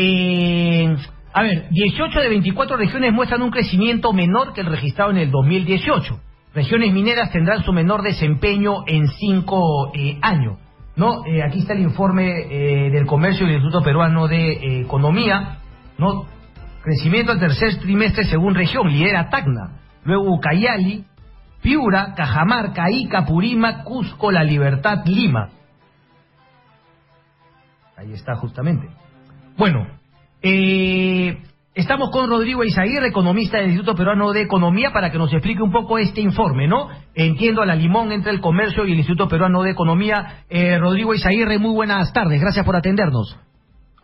Eh, a ver, 18 de 24 regiones muestran un crecimiento menor que el registrado en el 2018. Regiones mineras tendrán su menor desempeño en cinco eh, años. ¿no? Eh, aquí está el informe del Comercio del Instituto Peruano de Economía. ¿no? Crecimiento al tercer trimestre según región, lidera Tacna. Luego Ucayali, Piura, Cajamarca, Ica, Purima, Cusco, La Libertad, Lima. Ahí está justamente. Bueno, eh, estamos con Rodrigo Izaguirre, economista del Instituto Peruano de Economía, para que nos explique un poco este informe, ¿no? Entiendo a la limón entre el comercio y el Instituto Peruano de Economía. Eh, Rodrigo Izaguirre, muy buenas tardes, gracias por atendernos.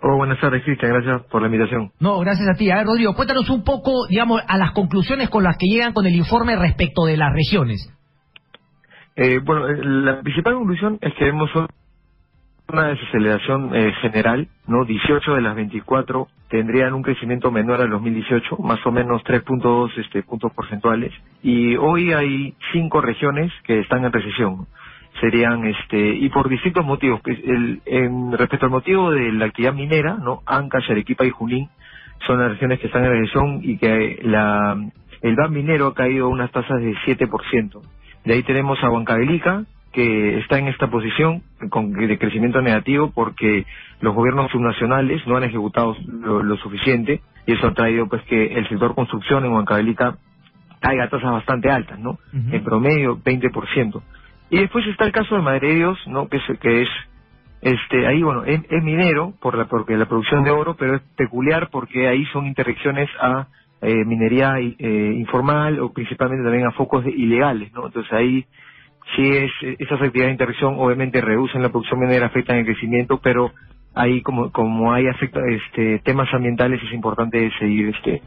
Oh, buenas tardes, Cristian. Gracias por la invitación. No, gracias a ti. A ver, Rodrigo, cuéntanos un poco, digamos, a las conclusiones con las que llegan con el informe respecto de las regiones. Eh, bueno, eh, la principal conclusión es que vemos una desaceleración eh, general, ¿no? 18 de las 24 tendrían un crecimiento menor al 2018, más o menos 3.2 este, puntos porcentuales. Y hoy hay cinco regiones que están en recesión. Serían, este, y por distintos motivos. El, en, respecto al motivo de la actividad minera, ¿no? Ancash, Arequipa y Junín son las regiones que están en recesión y que la, el VAM minero ha caído a unas tasas de 7%. De ahí tenemos a Huancavelica, que está en esta posición con, de crecimiento negativo porque los gobiernos subnacionales no han ejecutado lo, suficiente y eso ha traído pues que el sector construcción en Huancavelica caiga a tasas bastante altas, ¿no? En promedio 20%. Y después está el caso de Madre de Dios, ¿no? Que es, que es este ahí bueno es, minero por la porque la producción de oro, pero es peculiar porque ahí son interacciones a eh, minería eh, informal o principalmente también a focos ilegales, ¿no? Entonces ahí sí es, esas actividades de intervención obviamente reducen la producción minera, afectan el crecimiento, pero ahí como como hay afecta, este temas ambientales es importante seguir este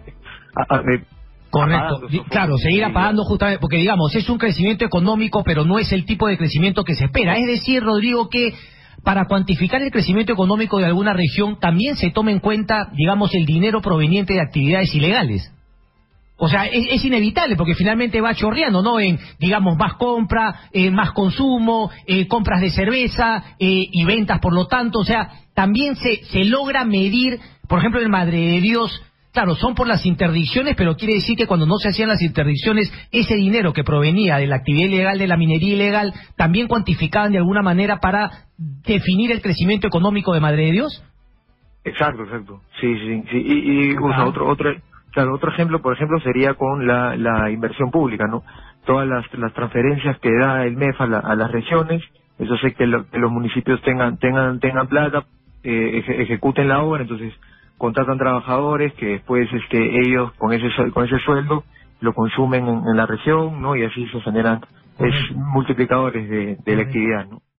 Correcto, claro, seguir apagando justamente, porque digamos, es un crecimiento económico, pero no es el tipo de crecimiento que se espera. Es decir, Rodrigo, que para cuantificar el crecimiento económico de alguna región también se toma en cuenta, digamos, el dinero proveniente de actividades ilegales. O sea, es, inevitable porque finalmente va chorreando, ¿no? En, digamos, más compra, eh, más consumo, eh, compras de cerveza eh, y ventas, por lo tanto, o sea, también se, se logra medir, por ejemplo, en Madre de Dios, claro, son por las interdicciones, pero quiere decir que cuando no se hacían las interdicciones, ese dinero que provenía de la actividad ilegal, de la minería ilegal, también cuantificaban de alguna manera para definir el crecimiento económico de Madre de Dios. Exacto, exacto. Sí, sí, sí. Y, y otro, otro, Claro, otro ejemplo, por ejemplo, sería con la, la inversión pública, ¿no? Todas las, las transferencias que da el MEF a, las regiones, eso sé que, los municipios tengan tengan tengan plata, eh, ejecuten la obra, entonces contratan trabajadores que después este ellos con ese con ese sueldo lo consumen en, la región, ¿no? Y así se generan es multiplicadores de, de la actividad, ¿no?